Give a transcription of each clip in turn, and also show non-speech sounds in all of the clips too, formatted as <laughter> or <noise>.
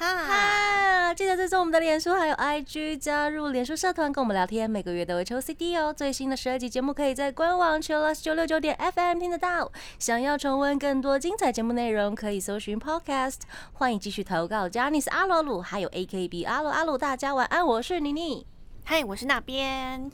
哈，哈，记得追踪我们的脸书还有 IG，加入脸书社团跟我们聊天，每个月都会抽 CD 哦。最新的十二集节目可以在官网 c h i l l o s 九六九点 FM 听得到。想要重温更多精彩节目内容，可以搜寻 Podcast。欢迎继续投稿 j a n i c e 阿罗鲁，还有 AKB 阿罗阿鲁，大家晚安，我是妮妮。嗨，我是那边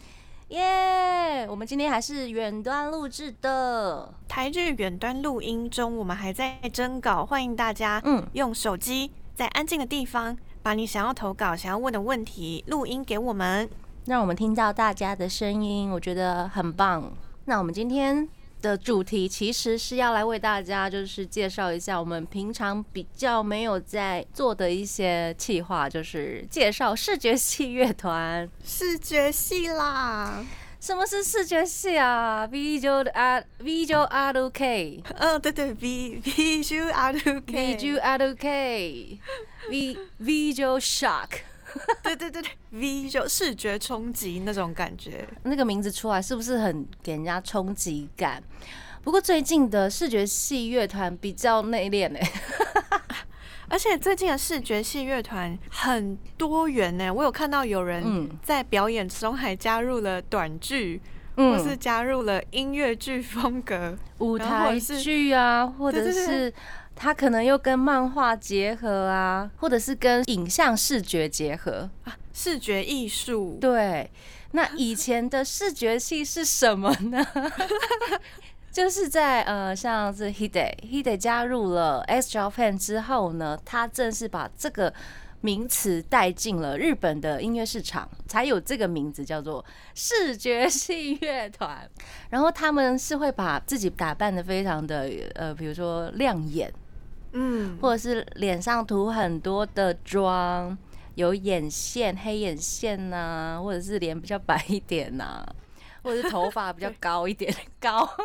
耶我们今天还是远端录制的。台剧远端录音中，我们还在征稿，欢迎大家嗯，用手机在安静的地方，把你想要投稿、想要问的问题录音给我们。让我们听到大家的声音，我觉得很棒。那我们今天的主题其实是要来为大家就是介绍一下我们平常比较没有在做的一些企划，就是介绍视觉系乐团。视觉系啦，什么是视觉系啊？Visual Art Visual Art K 嗯，对对，V Visual Art K，Visual Art K V Visual Shock 对对对对，Visual 视觉冲击那种感觉。那个名字出来是不是很给人家冲击感？不过最近的视觉系乐团比较内敛欸诶，而且最近的视觉系乐团很多元呢，我有看到有人嗯在表演中还加入了短剧，或是嗯，加入了音乐剧风格。舞台剧啊，或者是他可能又跟漫画结合啊，或者是跟影像视觉结合啊。视觉艺术，对，那以前的视觉系是什么呢？<laughs> 就是在呃，像是 Hide Hide 加入了 X Japan 之后呢，他正式把这个名词带进了日本的音乐市场，才有这个名字叫做视觉系乐团。然后他们是会把自己打扮的非常的呃，比如说亮眼，嗯，或者是脸上涂很多的妆，有眼线、黑眼线呐、或者是脸比较白一点呐、或者是头发比较高一点高。<laughs>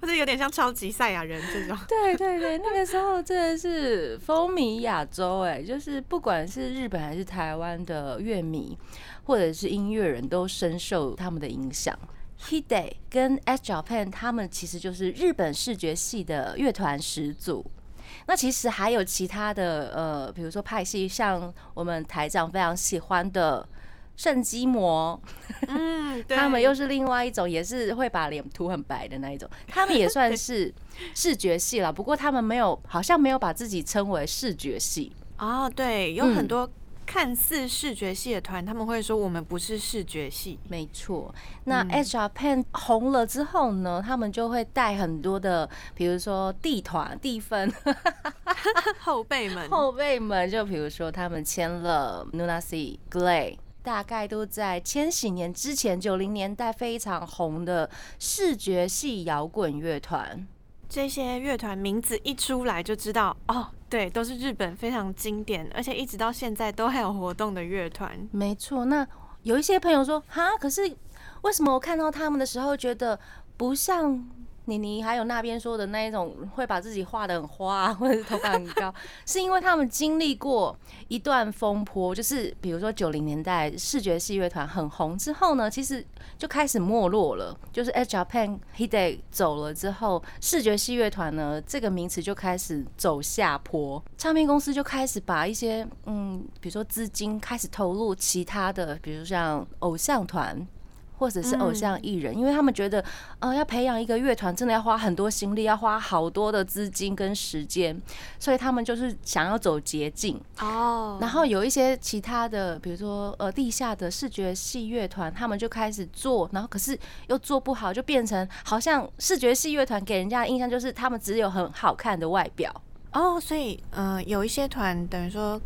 或者有点像超级赛亚人这种。对对对，那个时候真的是风靡亚洲，哎，就是不管是日本还是台湾的乐迷或者是音乐人都深受他们的影响。Hide 跟 S Japan 他们其实就是日本视觉系的乐团始祖。那其实还有其他的呃，比如说派系，像我们台长非常喜欢的圣肌膜，嗯，对他们又是另外一种，也是会把脸涂很白的那一种。他们也算是 <laughs> 视觉系了，不过他们没有，好像没有把自己称为视觉系。哦，对，有嗯很多看似视觉系的团，他们会说我们不是视觉系。没错，那嗯 H Japan 红了之后呢，他们就会带很多的，比如说地团、地分 <laughs> 后辈们，后辈们，就比如说他们签了 Nunasi Glay。大概都在千禧年之前，九零年代非常红的视觉系摇滚乐团。这些乐团名字一出来就知道，哦，对，都是日本非常经典，而且一直到现在都还有活动的乐团。没错，那有一些朋友说，哈，可是为什么我看到他们的时候，觉得不像妮妮还有那边说的那一种，会把自己画的很花，<laughs> 或者头发很高，是因为他们经历过一段风波，就是比如说九零年代视觉系乐团很红之后呢，其实就开始没落了。就是 H Japan He Day 走了之后，视觉系乐团呢这个名词就开始走下坡，唱片公司就开始把一些嗯，比如说资金开始投入其他的，比如像偶像团。或者是偶像艺人，因为他们觉得，呃，要培养一个乐团，真的要花很多心力，要花好多的资金跟时间，所以他们就是想要走捷径。哦然后有一些其他的，比如说呃地下的视觉系乐团，他们就开始做，然后可是又做不好，就变成好像视觉系乐团给人家的印象就是他们只有很好看的外表。哦，所以嗯、呃有一些团等于说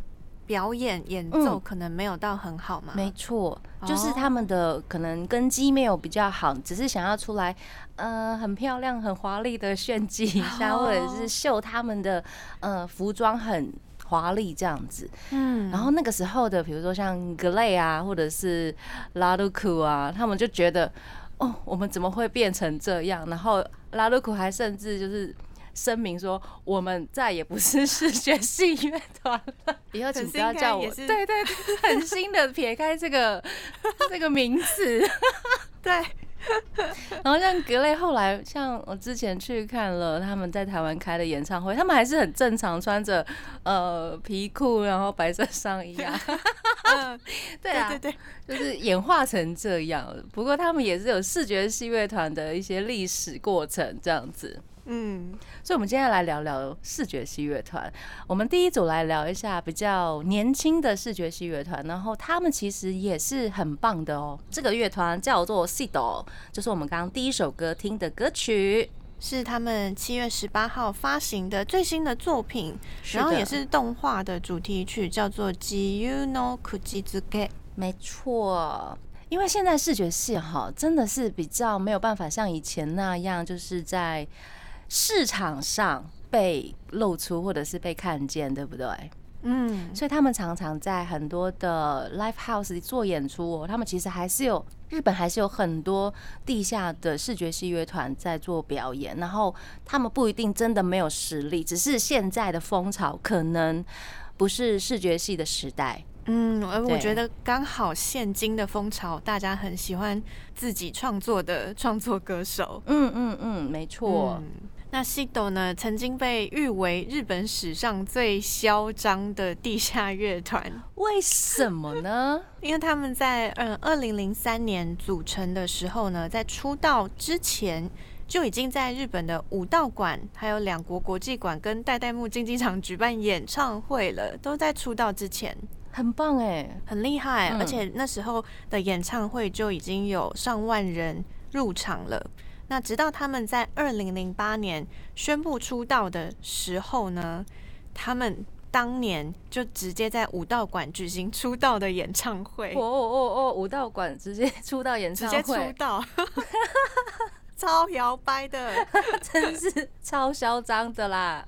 表演演奏嗯可能没有到很好嘛。没错，就是哦他们的可能根基没有比较好，只是想要出来，呃，很漂亮、很华丽的炫技一下，哦或者是秀他们的呃服装很华丽这样子。嗯然后那个时候的，比如说像格雷啊，或者是拉鲁库啊，他们就觉得，哦，我们怎么会变成这样？然后拉鲁库还甚至就是声明说，我们再也不是视觉系乐团了，<laughs> 以后请不要叫我。对对对，很新的撇开这个这个名字。<laughs> 对，<laughs> 然后像格雷后来，像我之前去看了他们在台湾开的演唱会，他们还是很正常，穿着呃皮裤，然后白色上衣啊。嗯，对啊，对对对，就是演化成这样。不过他们也是有视觉系乐团的一些历史过程这样子。嗯，所以，我们今天来聊聊视觉系乐团。我们第一组来聊一下比较年轻的视觉系乐团，然后他们其实也是很棒的哦。这个乐团叫做 s i d o 就是我们刚刚第一首歌听的歌曲，是他们七月十八号发行的最新的作品，然后也是动画的主题曲，叫做《Ji You Know Kujizuke》。没错。因为现在视觉系哈，真的是比较没有办法像以前那样，就是在市场上被露出或者是被看见，对不对？嗯，所以他们常常在很多的 live house 里做演出哦。他们其实还是有日本还是有很多地下的视觉系乐团在做表演，然后他们不一定真的没有实力，只是现在的风潮可能不是视觉系的时代。嗯，而我觉得刚好现今的风潮，大家很喜欢自己创作的创作歌手。嗯嗯嗯，没错。嗯，那 Sido 呢，曾经被誉为日本史上最嚣张的地下乐团，为什么呢？<laughs> 因为他们在嗯二零零三年组成的时候呢，在出道之前。就已经在日本的武道馆、还有两国国际馆跟代代木竞技场举办演唱会了，都在出道之前。很棒哎，很厉害，嗯而且那时候的演唱会就已经有上万人入场了。那直到他们在二零零八年宣布出道的时候呢，他们当年就直接在武道馆举行出道的演唱会哦，哦哦哦，武道馆直接出道演唱会直接出，道，<laughs> 超摇摆的。<laughs> 真是超嚣张的啦！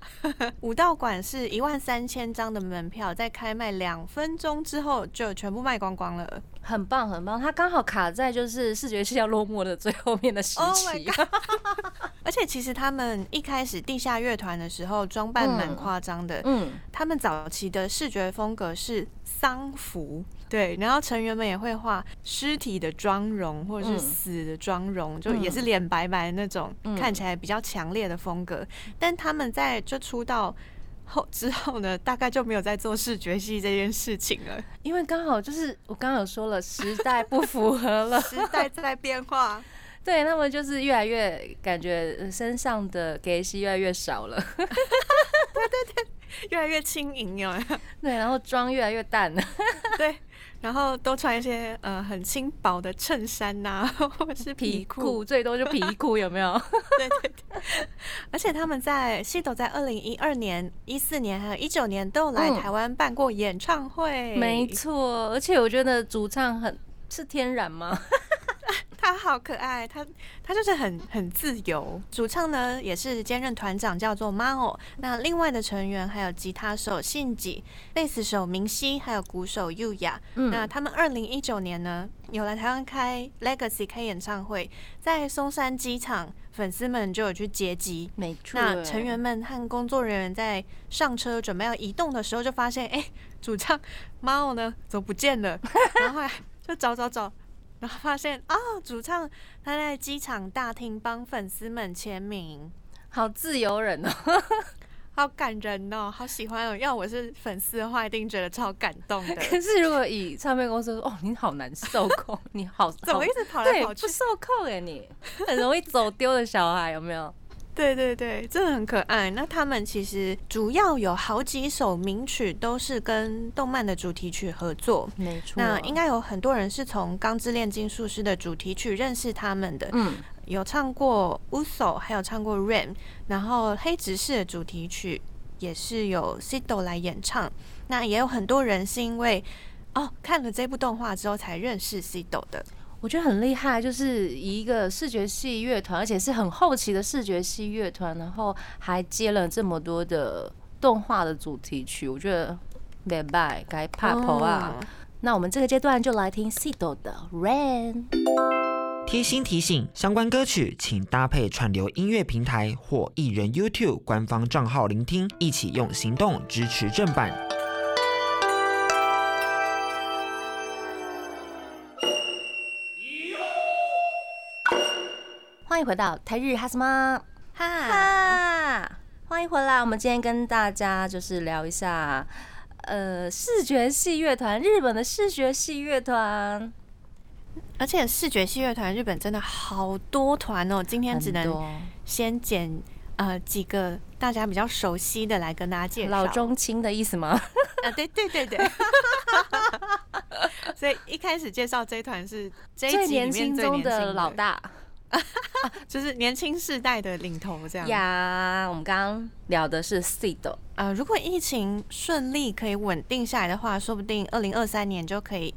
武道馆是一万三千张的门票，在开卖两分钟之后就全部卖光光了。很棒很棒，它刚好卡在就是视觉系要落幕的最后面的时 Oh 期。<laughs> 而且其实他们一开始地下乐团的时候装扮蛮嗯夸张的，嗯，他们早期的视觉风格是丧服，对，然后成员们也会画尸体的妆容或者是嗯死的妆容，就嗯也是脸白白的那种，嗯看起来比较强烈的风格。但他们在就出道后之后呢，大概就没有在做视觉系这件事情了。因为刚好就是我刚刚有说了，时代不符合了，时代在变化，对，那么就是越来越感觉呃身上的给息越来越少了，<laughs> 对对对越来越轻盈哦？对，然后妆越来越淡了，对，然后都穿一些呃很轻薄的衬衫呐、<laughs> 或者是皮皮裤。裤最多就皮裤，<laughs> 有没有？<laughs> 对对对。而且他们在西斗在二零一二年、一四年还有一九年都有来嗯台湾办过演唱会。没错，而且我觉得主唱很是天然吗？他好可爱，他他就是很很自由。主唱呢也是兼任团长，叫做 Mao。那另外的成员还有吉他手信吉、贝斯手明熙，还有鼓手优雅。嗯那他们二零一九年呢有来台湾开 Legacy 开演唱会，在松山机场，粉丝们就有去接机。没错，那成员们和工作人员在上车准备要移动的时候，就发现，哎、主唱 Mao 呢怎么不见了？<laughs> 然后就找找找，然后发现啊、主唱他在机场大厅帮粉丝们签名，好自由人哦。<laughs> 好感人哦，好喜欢哦。要我是粉丝的话，一定觉得超感动的。<laughs> 可是如果以唱片公司说，哦，你好难受控，你好好怎么一直跑来跑去不？受控哎，你很容易走丢的小孩有没有？对对对，真的很可爱。那他们其实主要有好几首名曲都是跟动漫的主题曲合作。没错那应该有很多人是从《钢之炼金术师》的主题曲认识他们的，嗯，有唱过《Uso》，还有唱过《Rain》，然后《黑执事》的主题曲也是由 Sido 来演唱。那也有很多人是因为哦看了这部动画之后才认识 Sido 的。我觉得很厉害，就是以一个视觉系乐团，而且是很后期的视觉系乐团，然后还接了这么多的动画的主题曲，我觉得拜拜该怕婆啊。哦那我们这个阶段就来听 Cido 的《Rain》。贴心提醒：相关歌曲请搭配串流音乐平台或艺人 YouTube 官方账号聆听，一起用行动支持正版。欢迎回到台日哈什么哈，哈，欢迎回来。我们今天跟大家就是聊一下，呃，视觉系乐团，日本的视觉系乐团，而且视觉系乐团日本真的好多团哦，今天只能先捡呃几个大家比较熟悉的来跟大家介绍。老中青的意思吗？啊，对对对对。<laughs> 所以一开始介绍这一团是这一集里面最年轻的老，大 <laughs> 就是年轻世代的领头这样。呀。我们刚刚聊的是 Seed，呃，如果疫情顺利可以稳定下来的话，说不定二零二三年就可以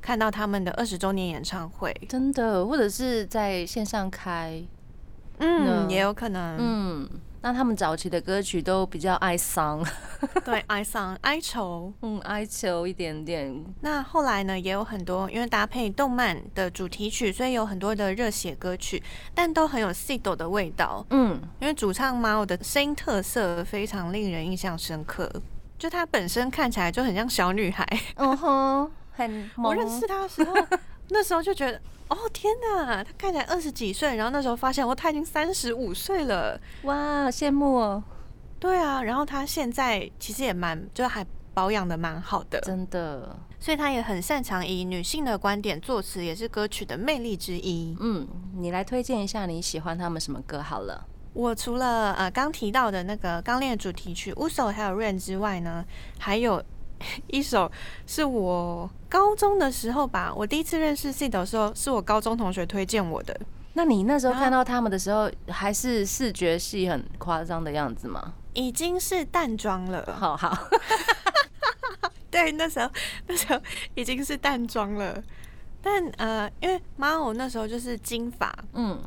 看到他们的二十周年演唱会。真的，或者是在线上开，嗯，也有可能。嗯，那他们早期的歌曲都比较哀伤，<laughs> 对，哀伤、哀愁。嗯，哀愁一点点，那后来呢，也有很多因为搭配动漫的主题曲，所以有很多的热血歌曲，但都很有 i d 的味道。嗯，因为主唱 Mao 的声音特色非常令人印象深刻，就她本身看起来就很像小女孩。嗯哼，很萌 <laughs> 我认识她的时候，<laughs> 那时候就觉得，哦天哪，他看起来二十几岁，然后那时候发现哦，他已经三十五岁了。哇，羡慕哦，对啊，然后他现在其实也蛮，就还保养的蛮好的，真的，所以他也很擅长以女性的观点作词，也是歌曲的魅力之一。嗯，你来推荐一下你喜欢他们什么歌好了。我除了呃刚提到的那个《钢炼》的主题曲《乌手》还有《Rain》之外呢，还有 <laughs> 一首是我高中的时候吧，我第一次认识 C 的时候，是我高中同学推荐我的。那你那时候啊看到他们的时候，还是视觉系很夸张的样子吗？已经是淡妆了，好好，<laughs> 对，那时候那时候已经是淡妆了，但呃，因为妈我那时候就是金发，嗯。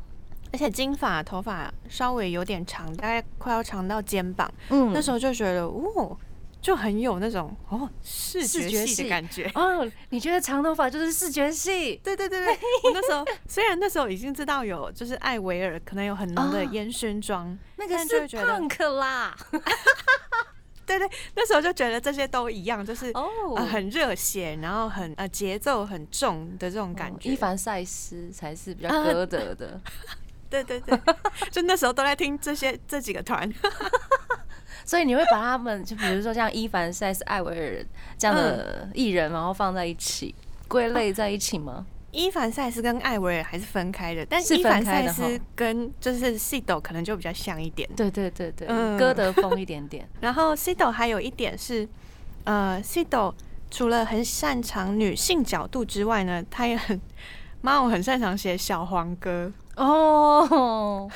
而且金发头发稍微有点长，大概快要长到肩膀，嗯，那时候就觉得哦，就很有那种哦视觉系的感觉。哦，你觉得长头发就是视觉系？对对对对，<laughs> 我那时候虽然那时候已经知道有就是艾维尔可能有很浓的啊烟熏妆，那个是 punk 啦。<laughs> 对对，那时候就觉得这些都一样，就是、哦呃很热血，然后很呃节奏很重的这种感觉。哦伊凡赛斯才是比较啊歌德的，<laughs> 对对对，就那时候都在听这些这几个团。所以你会把他们，就比如说像伊凡塞斯、艾维尔这样的艺人，然后放在一起，归类在一起吗？伊凡塞斯跟艾维尔还是分开的，但是伊凡分开的赛斯跟就是西斗可能就比较像一点。对对对对，嗯歌德风一点点。<laughs> 然后西斗还有一点是，呃，西斗除了很擅长女性角度之外呢，他也很妈我很擅长写小黄歌，哦，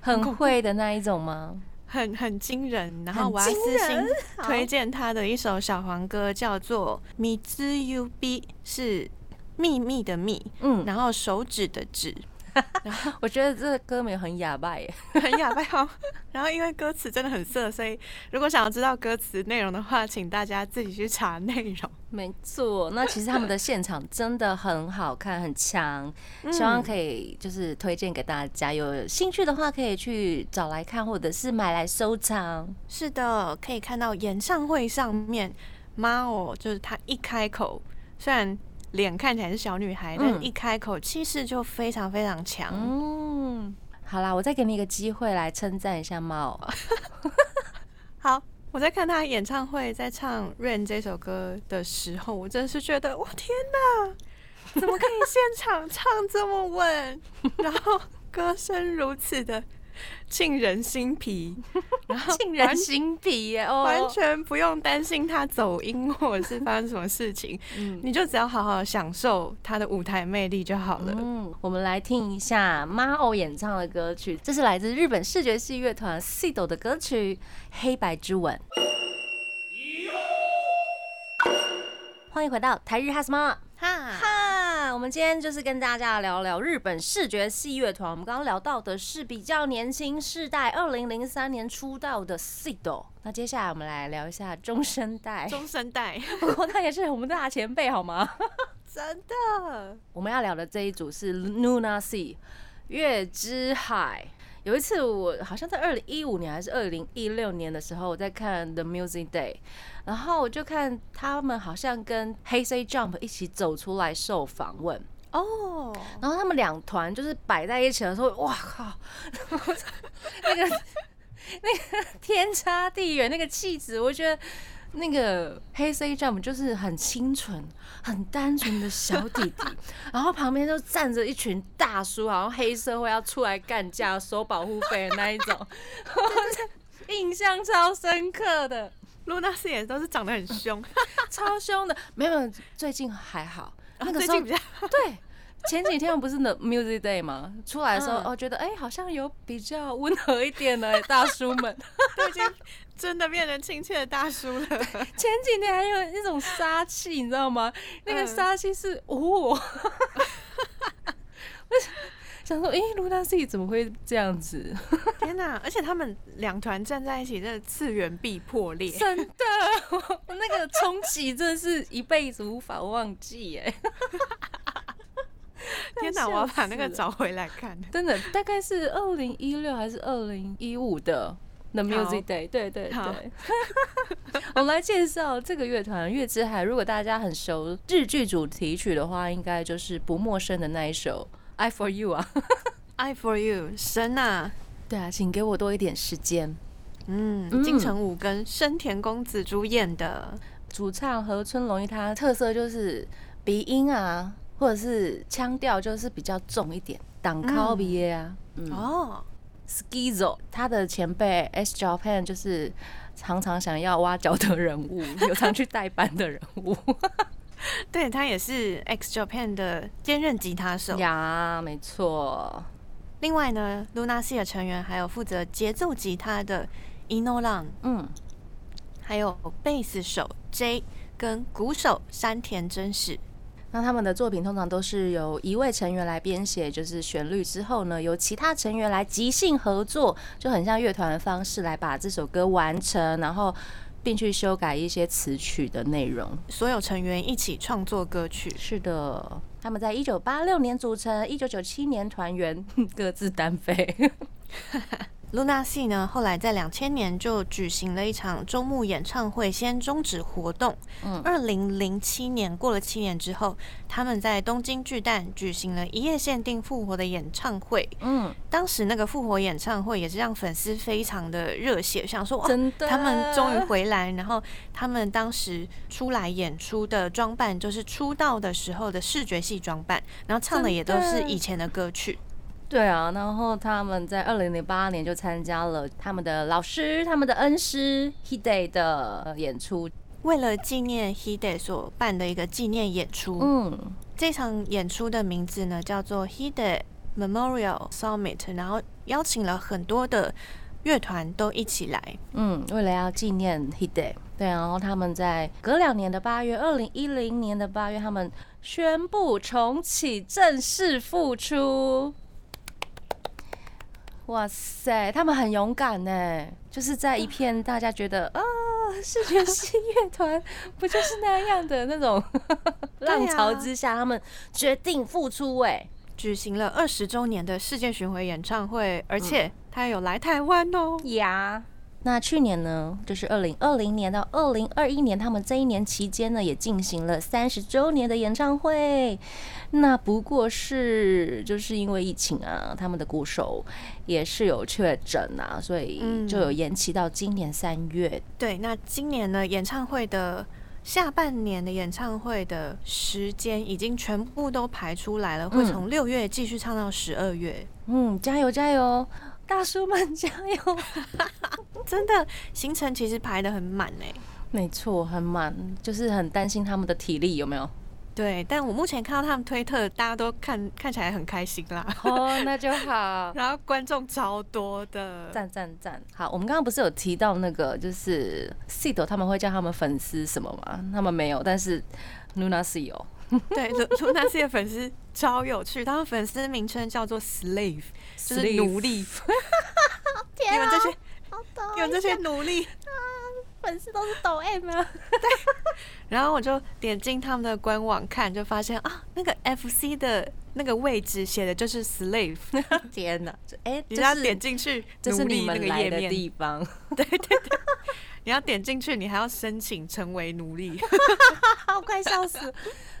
很会的那一种吗？很很惊人。然后我要私信推荐他的一首小黄歌，叫做《米兹 U B》，是秘密的秘，嗯，然后手指的指，<laughs> 我觉得这个歌名很哑巴耶。<laughs> 很哑巴哦。然后因为歌词真的很色，所以如果想要知道歌词内容的话，请大家自己去查内容。没错，那其实他们的现场真的很好看，很强，希望可以就是推荐给大家，有兴趣的话可以去找来看，或者是买来收藏。是的，可以看到演唱会上面，妈哦，就是她一开口，虽然脸看起来是小女孩，但嗯一开口气势就非常非常强。嗯，好啦，我再给你一个机会来称赞一下猫。<laughs> 好，我在看他演唱会，在唱《Rain》这首歌的时候，我真是觉得，我天哪，怎么可以现场唱这么稳，然后歌声如此的 <laughs> 沁人心脾，<laughs> 然后沁人心脾耶！哦，完全不用担心他走音或者是发生什么事情，嗯你就只要好好享受他的舞台魅力就好了。嗯，我们来听一下 Mao 演唱的歌曲，这是来自日本视觉系乐团 Sido 的歌曲《黑白之吻》。欢迎回到台日哈什么哈，哈？我们今天就是跟大家聊聊日本视觉系乐团。我们刚刚聊到的是比较年轻世代，二零零三年出道的 Sido。那接下来我们来聊一下中生代，中生代，不过他也是我们大前辈，好吗？<laughs> 真的。我们要聊的这一组是 Luna Sea 月之海。有一次我好像在二零一五年还是二零一六年的时候，我在看 The Music Day，然后我就看他们好像跟 Hey Jump 一起走出来受访问。哦，然后他们两团就是摆在一起的时候，哇靠，那个 <laughs> 那个天差地远，那个气质，我觉得那个黑 C Jump 就是很清纯、很单纯的小弟弟，然后旁边就站着一群大叔，好像黑社会要出来干架、收保护费的那一种，<laughs> 印象超深刻的，露娜斯也都是长得很凶，<laughs> 超凶的。没有，最近还好。那个时候最近比较对，前几天不是 The Music Day 吗？出来的时候，嗯哦，觉得哎、好像有比较温和一点的大叔们。<laughs> 都已经真的变成亲切的大叔了。前几年还有那种杀气，你知道吗？那个嗯杀气是哦，<laughs> 我想说，哎、卢大 C 怎么会这样子？天哪！而且他们两团站在一起，真的次元壁破裂。真的，我那个冲击真的是一辈子无法忘记耶！<laughs> 天哪！我要把那个找回来看。真的，大概是二零一六还是二零一五的 The Music Day，对对好对。<laughs> 我们来介绍这个乐团月之海。如果大家很熟日剧主题曲的话，应该就是不陌生的那一首《I for You》啊。I for you，神啊！<laughs> 对啊，请给我多一点时间。嗯，嗯金城武跟深田恭子主演的。主唱河村隆一，他特色就是鼻音啊，或者是腔调就是比较重一点，挡靠鼻耶啊。嗯哦，Skizo，他的前辈 S Japan 就是常常想要挖角的人物，有常去代班的人物。<laughs> 对他也是 X Japan 的兼任吉他手。呀，没错。另外呢，Luna C 的成员还有负责节奏吉他的 Ino Lang，嗯，还有贝斯手 J 跟鼓手山田真史。那他们的作品通常都是由一位成员来编写，就是旋律之后呢，由其他成员来即兴合作，就很像乐团的方式来把这首歌完成，然后并去修改一些词曲的内容。所有成员一起创作歌曲。是的，他们在一九八六年组成，一九九七年团员，<laughs> 各自单飞。Luna C 呢，后来在两千年就举行了一场周末演唱会，先终止活动。嗯二零零七年过了七年之后，他们在东京巨蛋举行了一夜限定复活的演唱会。嗯，当时那个复活演唱会也是让粉丝非常的热血，想说哇，真的，他们终于回来。然后他们当时出来演出的装扮就是出道的时候的视觉系装扮，然后唱的也都是以前的歌曲。对啊，然后他们在二零零八年就参加了他们的老师、他们的恩师 Hide 的呃演出。为了纪念 Hiday 所办的一个纪念演出，嗯，这场演出的名字呢叫做 Hiday Memorial Summit，然后邀请了很多的乐团都一起来。嗯，为了要纪念 Hide，对，然后他们在隔两年的八月，二零一零年的八月，他们宣布重启，正式复出。哇塞，他们很勇敢呢，就是在一片大家觉得啊，视觉系乐团 <laughs> 不就是那样的那种 <laughs> 浪潮之下，他们决定复出哎。举行了二十周年的世界巡回演唱会，而且他有来台湾哦。呀。那去年呢，就是二零二零年到二零二一年，他们这一年期间呢，也进行了三十周年的演唱会。那不过是就是因为疫情啊，他们的鼓手也是有确诊啊，所以嗯就有延期到今年三月。对，那今年呢，演唱会的下半年的演唱会的时间已经全部都排出来了，会嗯从六月继续唱到十二月。嗯，加油加油，大叔们加油！<laughs> 真的行程其实排的很满哎。没错，很满，就是很担心他们的体力有没有？对，但我目前看到他们推特，大家都看看起来很开心啦，哦，那就好。<laughs> 然后观众超多的。赞赞赞！好，我们刚刚不是有提到那个，就是 C 斗他们会叫他们粉丝什么吗？他们没有，但是 Nuna 是有。<laughs> 对，露露娜西的粉丝超有趣，他们粉丝名称叫做 slave，就是奴隶。<laughs> 你们这些，你们这些奴隶，粉丝都是抖 M 啊。<laughs> 然后我就点进他们的官网看，就发现啊，那个 FC 的那个位置写的就是 slave，天哪，这哎，你要点进去，这是你那们来的地方，对对对，你要点进去，你还要申请成为奴隶。好快笑死，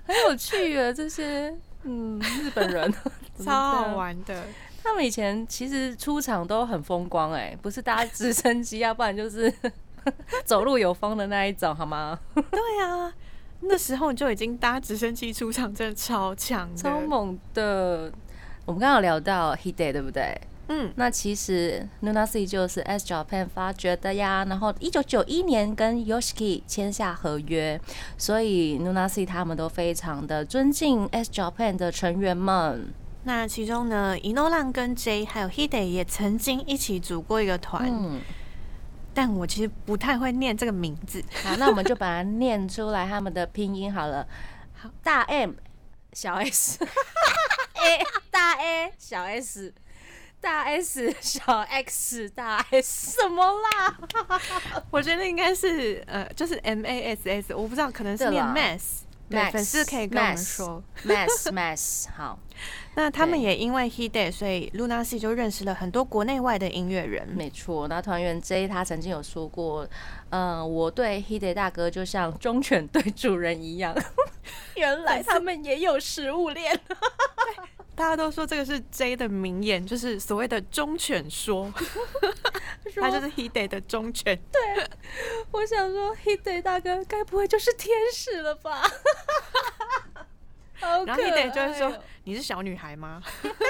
很有趣啊，这些嗯日本人 <laughs> 超好。玩的。他们以前其实出场都很风光哎、不是搭直升机，要不然就是 <laughs> 走路有风的那一种，好吗？对啊，那时候就已经搭直升机出场，真的超强，超猛的。我们刚刚有聊到 He Day 对不对？嗯，那其实 Nuna C 就是 S Japan 发掘的呀，然后一九九一年跟 Yoshiki 签下合约，所以 Nuna C 他们都非常的尊敬 S Japan 的成员们。那其中呢，伊诺浪跟 J 还有 Hide 也曾经一起组过一个团，嗯，但我其实不太会念这个名字。好，那我们就把它念出来他们的拼音好了。好，大 M 小 S，A <laughs> <laughs> 大 A 小 S。大 S 小 X 大 S 什么啦？<laughs> 我觉得应该是呃，就是 M A S S，我不知道，可能是念 Mass。对，粉丝可以跟我们说。Mass Mass 好，那他们也因为 He Day，所以 Luna C 就认识了很多国内外的音乐人。没错。那团员 J 他曾经有说过，嗯、我对 He Day 大哥就像忠犬对主人一样。<laughs> 原来他们也有食物链。<laughs> 大家都说这个是 J 的名言，就是所谓的忠犬说，<laughs> 他就是 He Day 的忠犬。对我想说 He Day 大哥该不会就是天使了吧？好然后 Hide 就会说哦：“你是小女孩吗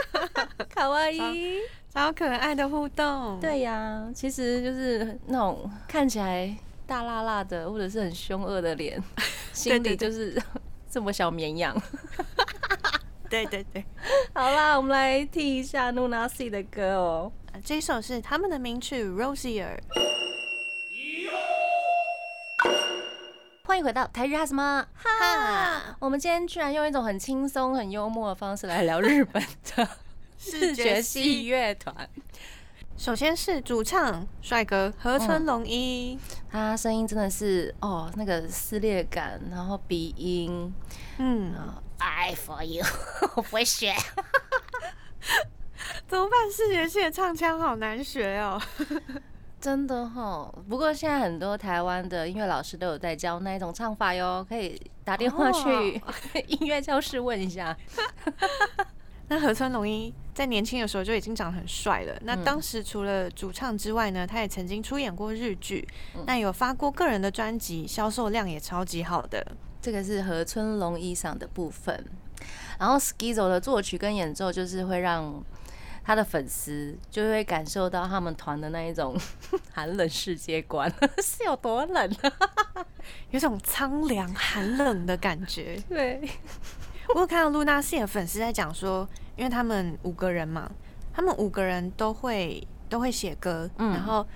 <laughs> 卡哇伊。？”超可爱的互动。，对呀、其实就是那种看起来大辣辣的，或者是很凶恶的脸，<laughs> 心里就是 <laughs> 这么小绵羊。对对对。好啦，我们来听一下 Nuna C 的歌哦。呃这一首是他们的名曲《Rosier》。迎回到台日哈什么哈？我们今天居然用一种很轻松、很幽默的方式来聊日本的 <laughs> 视觉系乐团。首先是主唱帅哥河村隆一，他声音真的是哦，那个撕裂感，然后鼻音，嗯，I for you，<laughs> 我不会学。<laughs> 怎么办？视觉系的唱腔好难学哦。真的哈，不过现在很多台湾的音乐老师都有在教那一种唱法哟，可以打电话去 <laughs> 音乐教室问一下。<laughs> 那河村隆一在年轻的时候就已经长得很帅了。那嗯当时除了主唱之外呢，他也曾经出演过日剧，嗯那有发过个人的专辑，销售量也超级好的。这个是河村隆一上的部分，然后 Skizo 的作曲跟演奏就是会让他的粉丝就会感受到他们团的那一种 <laughs> 寒冷世界观 <laughs> 是有多冷啊？<laughs> 有种苍凉寒冷的感觉。对，我有看到露娜系的粉丝在讲说，因为他们五个人嘛，他们五个人都会都会写歌，嗯然后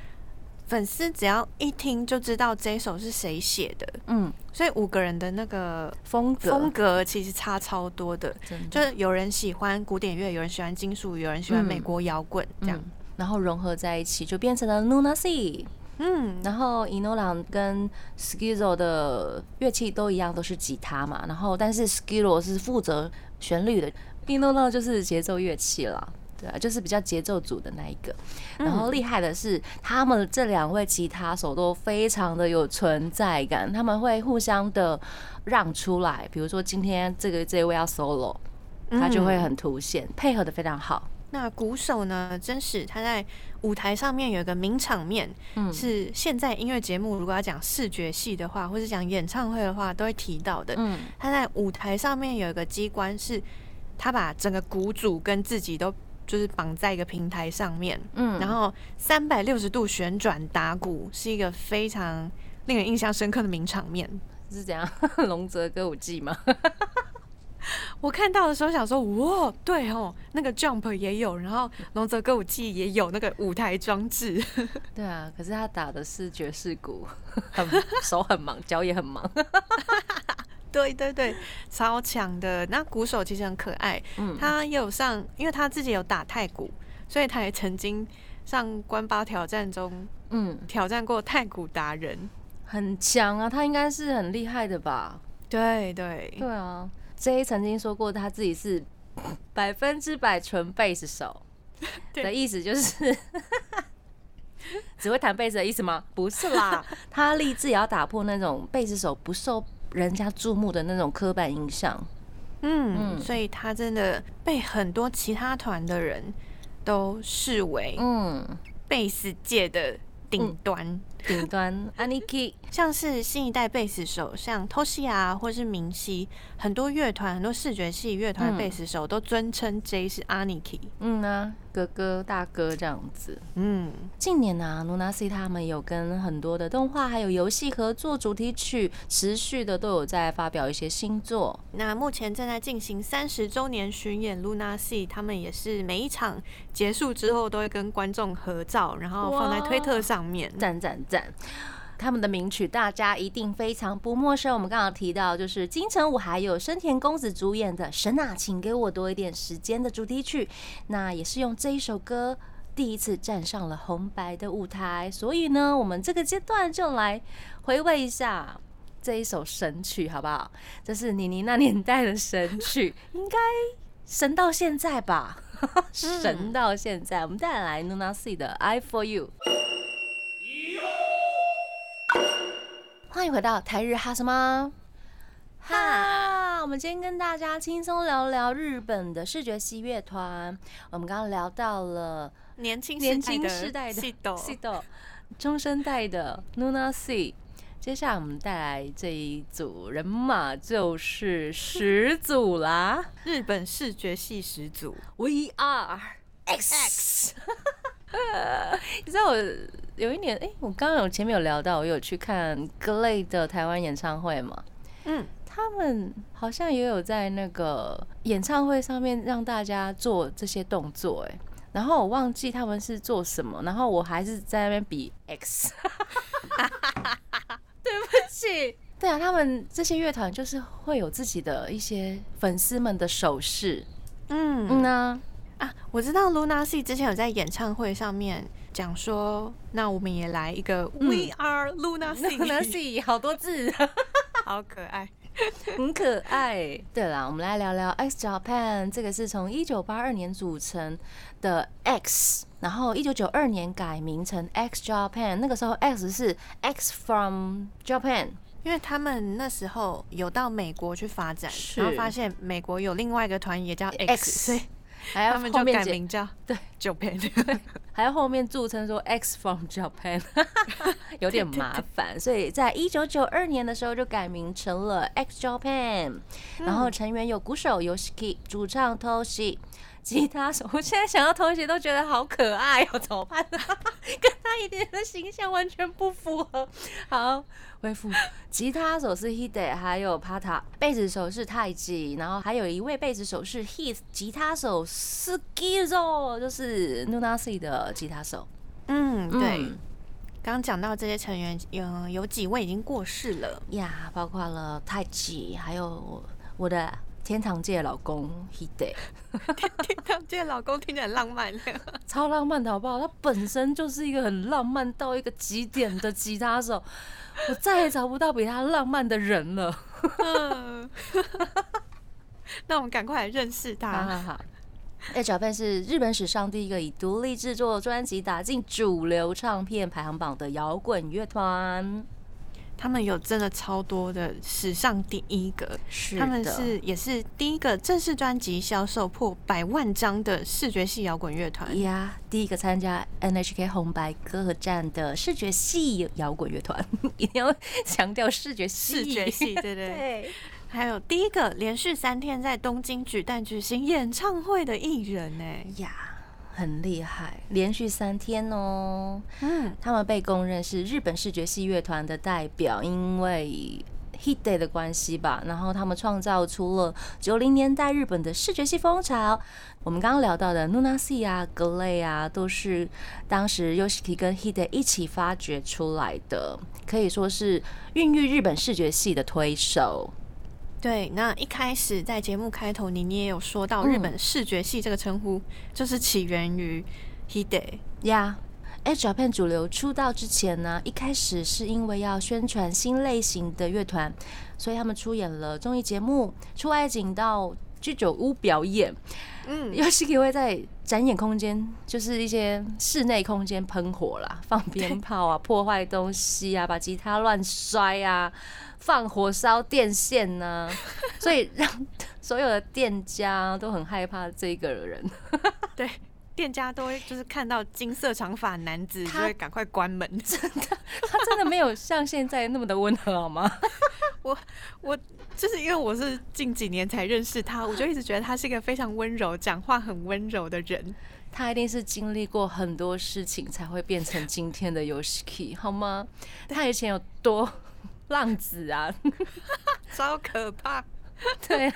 粉丝只要一听就知道这首是谁写的，嗯，所以五个人的那个风格风格其实差超多的。的就是有人喜欢古典乐，有人喜欢金属，有人喜欢嗯美国摇滚，这样。嗯然后融合在一起，就变成了 Luna C。嗯，然后 Inolan 跟 Skizo 的乐器都一样，都是吉他嘛。然后但是 Skizo 是负责旋律的，Inolan 就是节奏乐器啦。对啊，就是比较节奏组的那一个。然后厉害的是，他们这两位吉他手都非常的有存在感，他们会互相的让出来。比如说今天这个这位要 solo，他就会很凸显，配合的非常好。那鼓手呢？真是他在舞台上面有一个名场面，嗯，是现在音乐节目如果要讲视觉系的话，或是讲演唱会的话，都会提到的。嗯，他在舞台上面有一个机关，是他把整个鼓组跟自己都就是绑在一个平台上面，嗯然后三百六十度旋转打鼓，是一个非常令人印象深刻的名场面。是怎样？<laughs> 龙泽歌舞伎吗？<laughs> 我看到的时候想说，哇，对哦，那个 jump 也有，然后龙泽歌舞伎也有那个舞台装置。<laughs> 对啊，可是他打的是爵士鼓，很手很忙，脚也很忙。对对对，超强的。那鼓手其实很可爱，嗯，他也有上，因为他自己有打太鼓，所以他也曾经上关八挑战中嗯，挑战过太鼓达人。很强啊，他应该是很厉害的吧？对对，对啊，J 曾经说过他自己是 <laughs> 百分之百纯贝斯手 <laughs> 对的意思，就是 <laughs> 只会弹贝斯的意思吗？不是啦，他立志也要打破那种贝斯手不受人家注目的那种刻板印象。嗯，嗯所以他真的被很多其他团的人都视为嗯，贝斯界的顶端。顶端 <laughs> Aniki，像是新一代贝斯手，像 Toshi 啊，或是明熙，很多乐团、很多视觉系乐团贝斯手都尊称 J 是 Aniki。嗯啊，哥哥大哥这样子。嗯，近年啊，Luna C 他们有跟很多的动画还有游戏合作，主题曲持续的都有在发表一些新作。那目前正在进行三十周年巡演，Luna Sea 他们也是每一场结束之后都会跟观众合照，然后放在推特上面。赞赞赞！他们的名曲大家一定非常不陌生。我们刚刚提到，就是金城武还有深田恭子主演的《神啊，请给我多一点时间》的主题曲，那也是用这一首歌第一次站上了红白的舞台。所以呢，我们这个阶段就来回味一下这一首神曲，好不好？这是妮妮那年代的神曲，<laughs> 应该神到现在吧？神到现在，我们带来 Nuna C 的《I For You》。欢迎回到台日哈什么？哈，我们今天跟大家轻松聊聊日本的视觉系乐团。我们刚刚聊到了年轻年轻世代的系斗，系斗，中生代的 Nuna C。接下来我们带来这一组人马就是始祖啦日本视觉系始祖。，We Are X。<laughs> 你知道我有一年，哎、我刚刚有前面有聊到，我有去看 Glade 的台湾演唱会嘛，嗯，他们好像也有在那个演唱会上面让大家做这些动作，哎，然后我忘记他们是做什么，然后我还是在那边比 X，<laughs> 对不起。对啊，他们这些乐团就是会有自己的一些粉丝们的手势，嗯。嗯啊，啊，我知道 Luna Sea 之前有在演唱会上面讲说，那我们也来一个 We Are Luna Sea，那 C 好多字，<laughs> 好可爱。<laughs> 很可爱。对啦，我们来聊聊 X Japan，这个是从一九八二年组成的 X，然后一九九二年改名成 X Japan，那个时候 X 是 X from Japan，因为他们那时候有到美国去发展，然后发现美国有另外一个团也叫 X，, X 所以 <laughs> 还要他们就后面改名叫 <laughs> 对 Japan。还要后面著称说 X from Japan，<laughs> 有点麻烦，所以在一九九二年的时候就改名成了 X Japan，然后成员有鼓手 Yoshiki、主唱 Toshi。吉他手，<laughs> 我现在想到 Toshi 都觉得好可爱哦，怎么办呢？<laughs> 跟他一点的形象完全不符合。好，恢复。吉他手是 Hide，还有 Pata，贝斯手是太极，然后还有一位贝斯手是 Heath，吉他手 Skizo，就是 Nunasi 的吉他手。嗯，对。嗯刚刚讲到这些成员，有有几位已经过世了。呀，包括了太极，还有我的天堂界老公 He Day，天堂界老公听起来很浪漫。<laughs> 超浪漫的好不好？他本身就是一个很浪漫到一个极点的吉他手，<laughs> 我再也找不到比他浪漫的人了。嗯，<laughs> 那我们赶快来认识好他。好好。H Japan 是日本史上第一个以独立制作专辑打进主流唱片排行榜的摇滚乐团。他们有真的超多的史上第一个，是他们是也是第一个正式专辑销售破百万张的视觉系摇滚乐团。呀，第一个参加 NHK 红白歌合战的视觉系摇滚乐团，<laughs> 一定要强调视觉系。视觉系，对对对。<laughs> 对，还有第一个连续三天在东京举办举行演唱会的艺人呢。呀，很厉害，连续三天哦。嗯，他们被公认是日本视觉系乐团的代表，因为 Hit Day 的关系吧，然后他们创造出了九零年代日本的视觉系风潮。我们刚刚聊到的 Nuna C 啊、Glay 啊，都是当时 Yoshiki 跟 Hit Day 一起发掘出来的，可以说是孕育日本视觉系的推手。对。那一开始在节目开头，你你也有说到，日本视觉系这个称呼就是起源于 Hide。呀哎 Japan 主流出道之前呢，一开始是因为要宣传新类型的乐团，所以他们出演了综艺节目，出外景到居酒屋表演。嗯，尤其会在展演空间，就是一些室内空间喷火啦，放鞭炮啊，破坏东西啊，把吉他乱摔啊，放火烧电线呐、<laughs> 所以让所有的店家都很害怕这个人。<laughs> 对，店家都会就是看到金色长发男子就会赶快关门。<laughs> 真的他真的没有像现在那么的温和好吗？我我就是因为我是近几年才认识他，我就一直觉得他是一个非常温柔、讲话很温柔的人。他一定是经历过很多事情才会变成今天的 Yoshiki 好吗？他以前有多浪子啊？<laughs> 超可怕！<laughs> 对啊，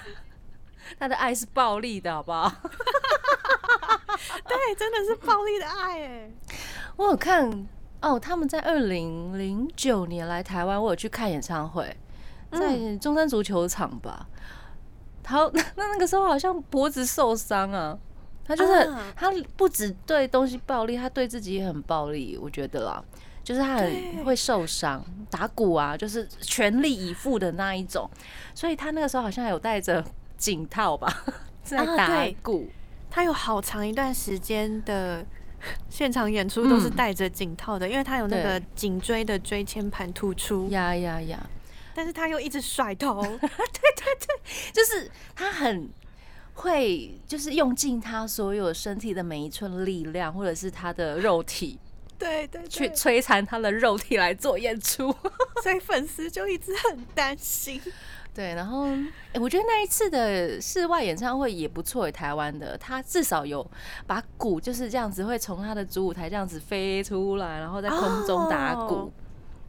他的爱是暴力的，好不好？<laughs> 对，真的是暴力的爱哎。我有看哦，他们在二零零九年来台湾，我有去看演唱会，在中山足球场吧。好，那那个时候好像脖子受伤啊。他就是、啊他不止对东西暴力，他对自己也很暴力，我觉得啦，就是他很会受伤，打鼓啊，就是全力以赴的那一种。所以他那个时候好像有带着颈套吧，在打鼓。他有好长一段时间的现场演出都是嗯带着颈套的，因为他有那个颈椎的椎间盘突出，呀呀呀！但是他又一直甩头。<laughs> 对对对就是他很会，就是用尽他所有身体的每一寸力量，或者是他的肉体，对对去，摧残他的肉体来做演出。<laughs> 所以粉丝就一直很担心。对，然后、诶我觉得那一次的室外演唱会也不错，台湾的他至少有把鼓就是这样子会从他的主舞台这样子飞出来，然后在空中打鼓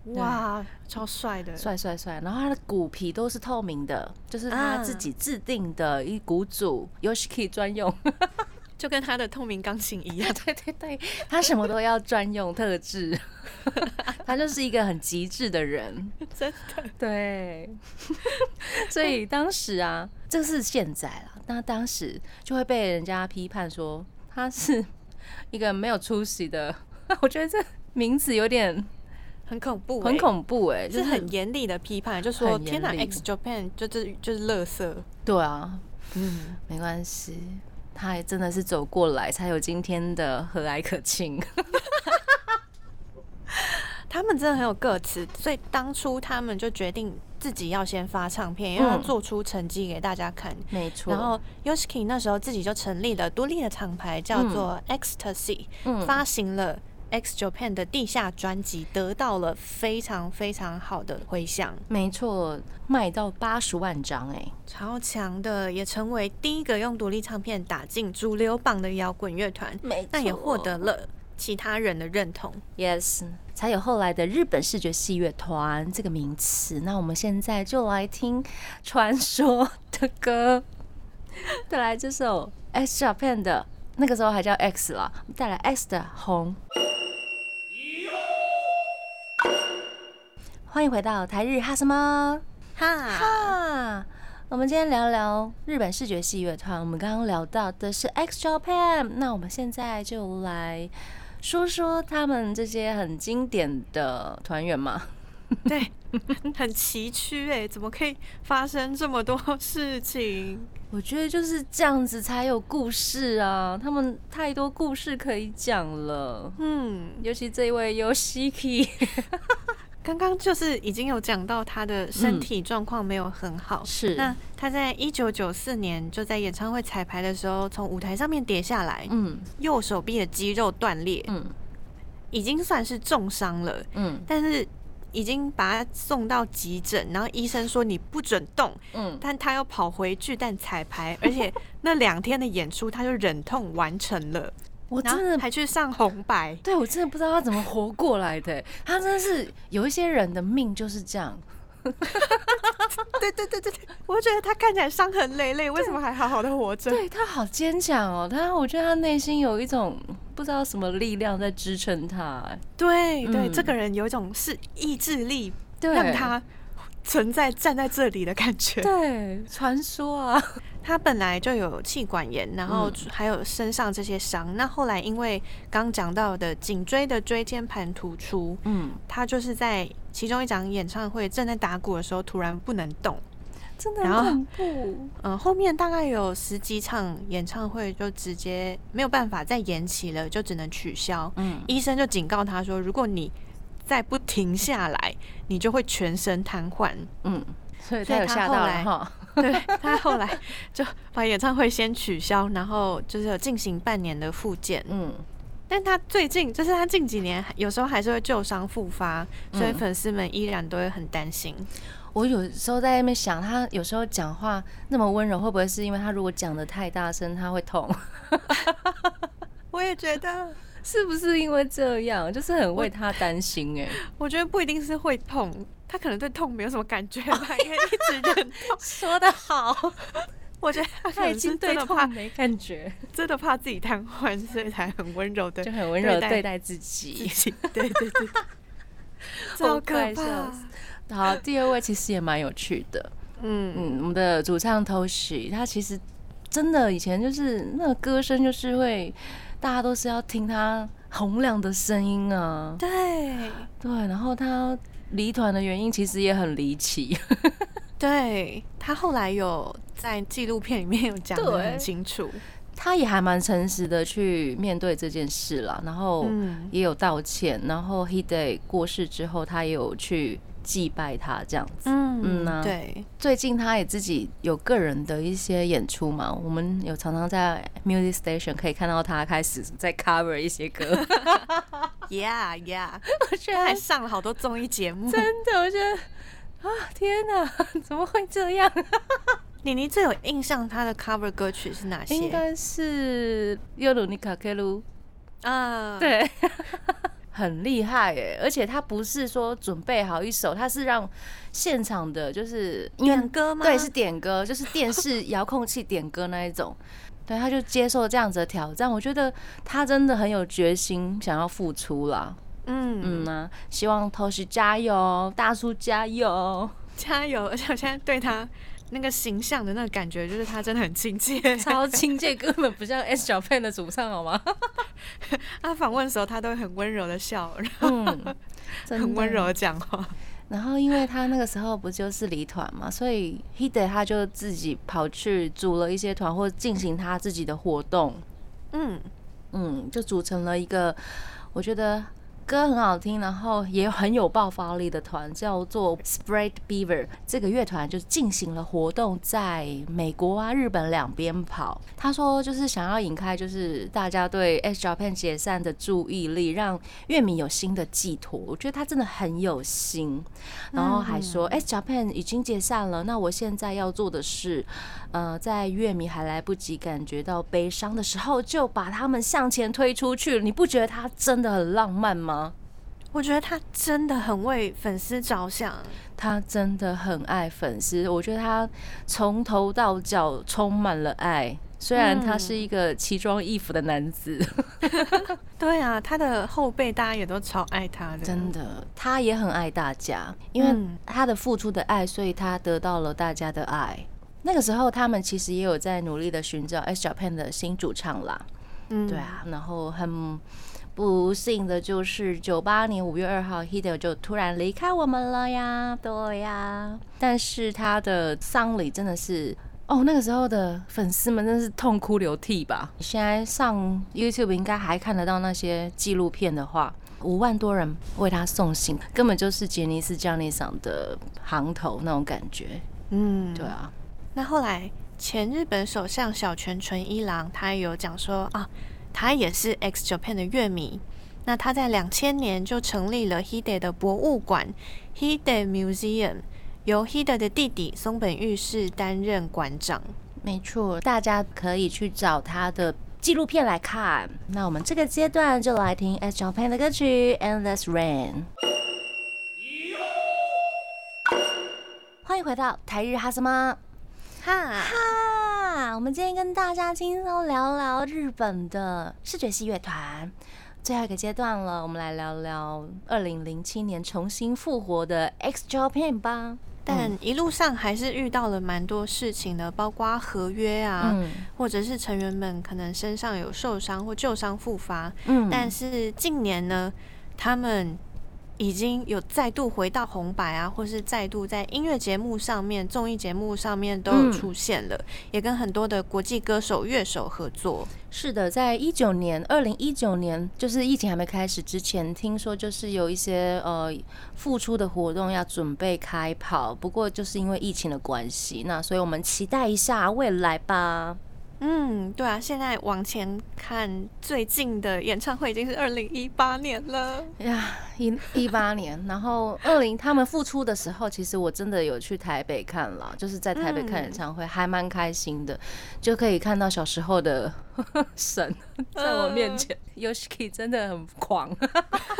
哦，哇，超帅的，帅帅帅。然后他的鼓皮都是透明的，就是他啊自己制定的一鼓组，Yoshiki 专用。就跟他的透明钢琴一样。<laughs> 对对对，他什么都要专用特质，<laughs> 他就是一个很极致的人。真的，对，<laughs> 所以当时啊，这是现在啦，那当时就会被人家批判说他是一个没有出息的。我觉得这名字有点很恐怖、很，恐怖哎、就是是很严厉的批判，就说天哪，X Japan 就是就是垃圾。对啊，嗯，没关系，他还真的是走过来才有今天的和蔼可亲。<laughs> 他们真的很有个词，所以当初他们就决定自己要先发唱片，因为要嗯做出成绩给大家看。没错，然后 Yoshiki 那时候自己就成立了独立的厂牌，叫做 Ecstasy，、嗯发行了 X Japan 的地下专辑，得到了非常非常好的回响，没错，卖到八十万张哎、超强的，也成为第一个用独立唱片打进主流榜的摇滚乐团，没那也获得了其他人的认同。Yes，才有后来的日本视觉系乐团这个名词。那我们现在就来听传说的歌，<laughs> 再来这首 X Japan 的，那个时候还叫 X 啦，带来 X 的红。欢迎回到台日哈什么哈，哈。我们今天聊聊日本视觉系乐团。我们刚刚聊到的是 X Japan，那我们现在就来说说他们这些很经典的团员嘛。对，很崎岖哎，怎么可以发生这么多事情？我觉得就是这样子才有故事啊，他们太多故事可以讲了。嗯，尤其这一位 Yoshiki，<laughs> 刚刚就是已经有讲到他的身体状况没有很好，是。那他在一九九四年就在演唱会彩排的时候，从舞台上面跌下来，嗯。右手臂的肌肉断裂，嗯。已经算是重伤了，嗯。但是已经把他送到急诊，然后医生说你不准动，嗯，但他又跑回巨蛋彩排，而且 <laughs> 那两天的演出他就忍痛完成了，我真的还去上红白。对我真的不知道他怎么活过来的。他真的是有一些人的命就是这样。<laughs> 对对对对对，我觉得他看起来伤痕累累，为什么还好好的活着？对他好坚强哦，他我觉得他内心有一种不知道什么力量在支撑他。哎对对，嗯这个人有一种是意志力，对，让他存在站在这里的感觉。对，传说啊，他本来就有气管炎，然后嗯还有身上这些伤。那后来因为刚讲到的颈椎的椎间盘突出，嗯，他就是在其中一场演唱会正在打鼓的时候突然不能动。真的恐怖。嗯，后面大概有十几场演唱会就直接没有办法再延期了，就只能取消。嗯，医生就警告他说，如果你再不停下来，你就会全身瘫痪。嗯，所以他他有吓到了。<laughs> 对他后来就把演唱会先取消，然后就是有进行半年的复健。嗯，但他最近就是他近几年有时候还是会旧伤复发，所以嗯粉丝们依然都会很担心。我有时候在那边想，他有时候讲话那么温柔，会不会是因为他如果讲的太大声，他会痛？<laughs> 我也觉得，是不是因为这样？就是很为他担心哎、<laughs> 我觉得不一定是会痛，他可能对痛没有什么感觉吧，<laughs> 因为一直忍痛。说的好，我觉得他已能经对是真的怕，痛没感觉，真的怕自己瘫痪，所以才很温柔的就很温柔的对待自自己。己。对对对，<laughs> 好可怕。好，第二位其实也蛮有趣的，嗯。嗯，我们的主唱 Toshi，他其实真的以前就是那个歌声，就是会大家都是要听他洪亮的声音啊，对。对，然后他离团的原因其实也很离奇，<laughs> 对，他后来有在纪录片里面有讲的很清楚。他也还蛮诚实的去面对这件事了，然后嗯，也有道歉，然后 Hide 过世之后，他也有去祭拜他这样子。嗯嗯呐对，最近他也自己有个人的一些演出嘛，我们有常常在 Music Station 可以看到他开始在 cover 一些歌，<laughs> Yeah Yeah，<laughs> 我觉他还上了好多综艺节目。真的，我觉得啊，天哪，怎么会这样？妮妮最有印象他的 cover 歌曲是哪些？应该是尤鲁尼卡克鲁，啊，对，<laughs> 很厉害耶！而且他不是说准备好一首，他是让现场的，就是点歌吗？对是点歌，就是电视遥控器点歌那一种。<laughs> 对，他就接受这样子的挑战，我觉得他真的很有决心，想要付出啦。嗯嗯啊，希望头是加油，大叔加油，加油！而且我现在对他那个形象的那个感觉，就是他真的很亲切。<laughs> 超亲切，根本不像 S 小片的主唱好吗？<laughs> 他访问的时候，他都会很温柔的笑，然后嗯，<laughs> 很温柔的讲话。然后因为他那个时候不就是离团嘛，所以 h e d e 他就自己跑去组了一些团，或进行他自己的活动，嗯，嗯，就组成了一个我觉得歌很好听，然后也很有爆发力的团，叫做 Spread Beaver。这个乐团就进行了活动，在美国啊、日本两边跑。他说就是想要引开就是大家对 S Japan 解散的注意力，让乐迷有新的寄托。我觉得他真的很有心，然后还说 S Japan 已经解散了，那我现在要做的是，呃，在乐迷还来不及感觉到悲伤的时候，就把他们向前推出去。你不觉得他真的很浪漫吗？我觉得他真的很为粉丝着想。他真的很爱粉丝，我觉得他从头到脚充满了爱。虽然他是一个奇装异服的男子，<laughs> 对啊，他的后辈大家也都超爱他的，真的，他也很爱大家，因为嗯他的付出的爱，所以他得到了大家的爱。那个时候，他们其实也有在努力的寻找 S Japan 的新主唱啦。嗯对，啊，然后很不幸的就是九八年五月二号，Hideo 就突然离开我们了呀，对呀。但是他的丧礼真的是。哦，那个时候的粉丝们真是痛哭流涕吧？现在上 YouTube 应该还看得到那些纪录片的话，五万多人为他送行，根本就是杰尼斯 Johnny 桑的行头那种感觉。嗯，对啊，那后来前日本首相小泉纯一郎他也有讲说啊，他也是 X Japan 的乐迷。那他在两千年就成立了 Hide 的博物馆 Hide Museum，由 Hide 的弟弟松本裕士担任馆长。没错，大家可以去找他的纪录片来看。那我们这个阶段就来听 X Japan 的歌曲《Endless Rain》。欢迎回到台日哈什么哈，哈？我们今天跟大家轻松聊聊日本的视觉系乐团。最后一个阶段了，我们来聊聊二零零七年重新复活的 X Japan 吧。但一路上还是遇到了蛮多事情的，包括合约啊，嗯或者是成员们可能身上有受伤或旧伤复发。嗯但是近年呢，他们已经有再度回到红白啊，或是再度在音乐节目上面、综艺节目上面都有嗯出现了，也跟很多的国际歌手、乐手合作。是的，在一九年，二零一九年，就是疫情还没开始之前，听说就是有一些呃付出的活动要准备开跑，不过就是因为疫情的关系，那所以我们期待一下未来吧。嗯，对啊，现在往前看，最近的演唱会已经是二零一八年了。呀，一一八年，然后二零他们复出的时候，其实我真的有去台北看了，就是在台北看演唱会，还蛮开心的，就可以看到小时候的 <laughs> 神在我面前、y o s h i k i 真的很狂，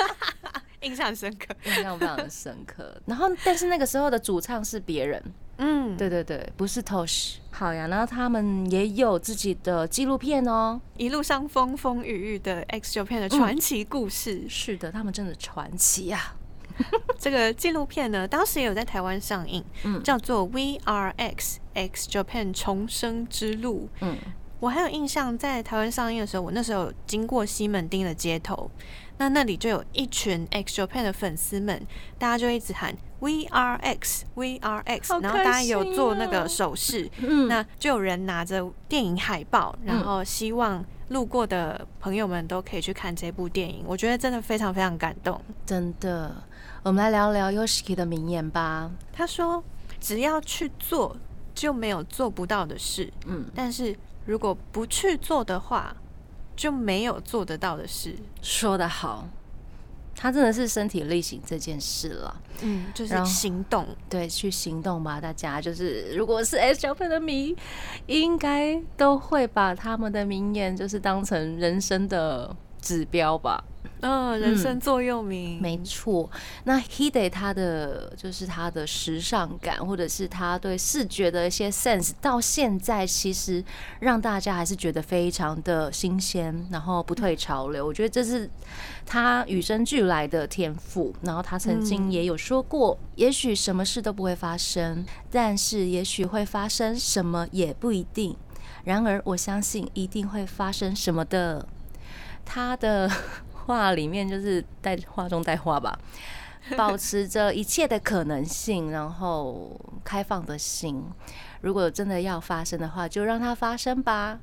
<laughs> 印象深刻。印象非常的深刻。然后，但是那个时候的主唱是别人，嗯，对对对，不是 Tosh。好呀，然后他们也有自己的纪录片哦。一路上风风雨雨的 X 九片的传奇故事。是的，他们真的传奇啊。<laughs> 这个纪录片呢，当时也有在台湾上映，嗯叫做《We Are X X Japan 重生之路》。嗯，我还有印象，在台湾上映的时候，我那时候有经过西门町的街头，那那里就有一群 X Japan 的粉丝们，大家就一直喊 We Are X We Are X，好然后大家有做那哦个手势，嗯那就有人拿着电影海报，然后希望路过的朋友们都可以去看这部电影。我觉得真的非常非常感动。真的，我们来聊聊 Yoshiki 的名言吧。他说：“只要去做，就没有做不到的事；嗯，但是如果不去做的话，就没有做得到的事。说得好，他真的是身体力行这件事了。嗯，就是行动。对，去行动吧，大家就是，如果是 S 小粉的迷，应该都会把他们的名言就是当成人生的指标吧。嗯，人生座右铭。没错，那 Hide 他的就是他的时尚感，或者是他对视觉的一些 sense，到现在其实让大家还是觉得非常的新鲜，然后不退潮流。我觉得这是他与生俱来的天赋。然后他曾经也有说过，也许什么事都不会发生，但是也许会发生什么也不一定。然而，我相信一定会发生什么的。他的画里面就是带画中带画吧，<laughs> 保持着一切的可能性，然后开放的心。如果真的要发生的话，就让它发生吧。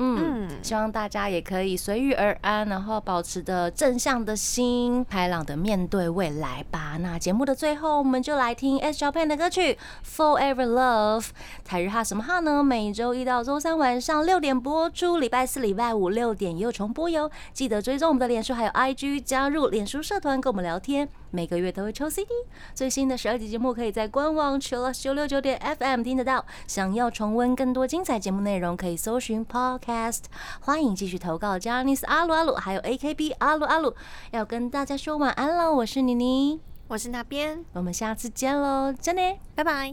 嗯，希望大家也可以随遇而安，然后保持着正向的心，开朗的面对未来吧。那节目的最后，我们就来听 S Japan 的歌曲《Forever Love》。台日哈什么哈呢？每周一到周三晚上六点播出，礼拜四、礼拜五六点也有重播哟。记得追踪我们的脸书还有 IG，加入脸书社团跟我们聊天。每个月都会抽 CD，最新的十二集节目可以在官网 l l 九六九点 FM 听得到。想要重温更多精彩节目内容，可以搜寻 Podcast。欢迎继续投稿 j a n i c e 阿鲁阿鲁，还有 AKB 阿鲁阿鲁。要跟大家说晚安了，我是妮妮，我是那边，我们下次见喽，真的。拜拜。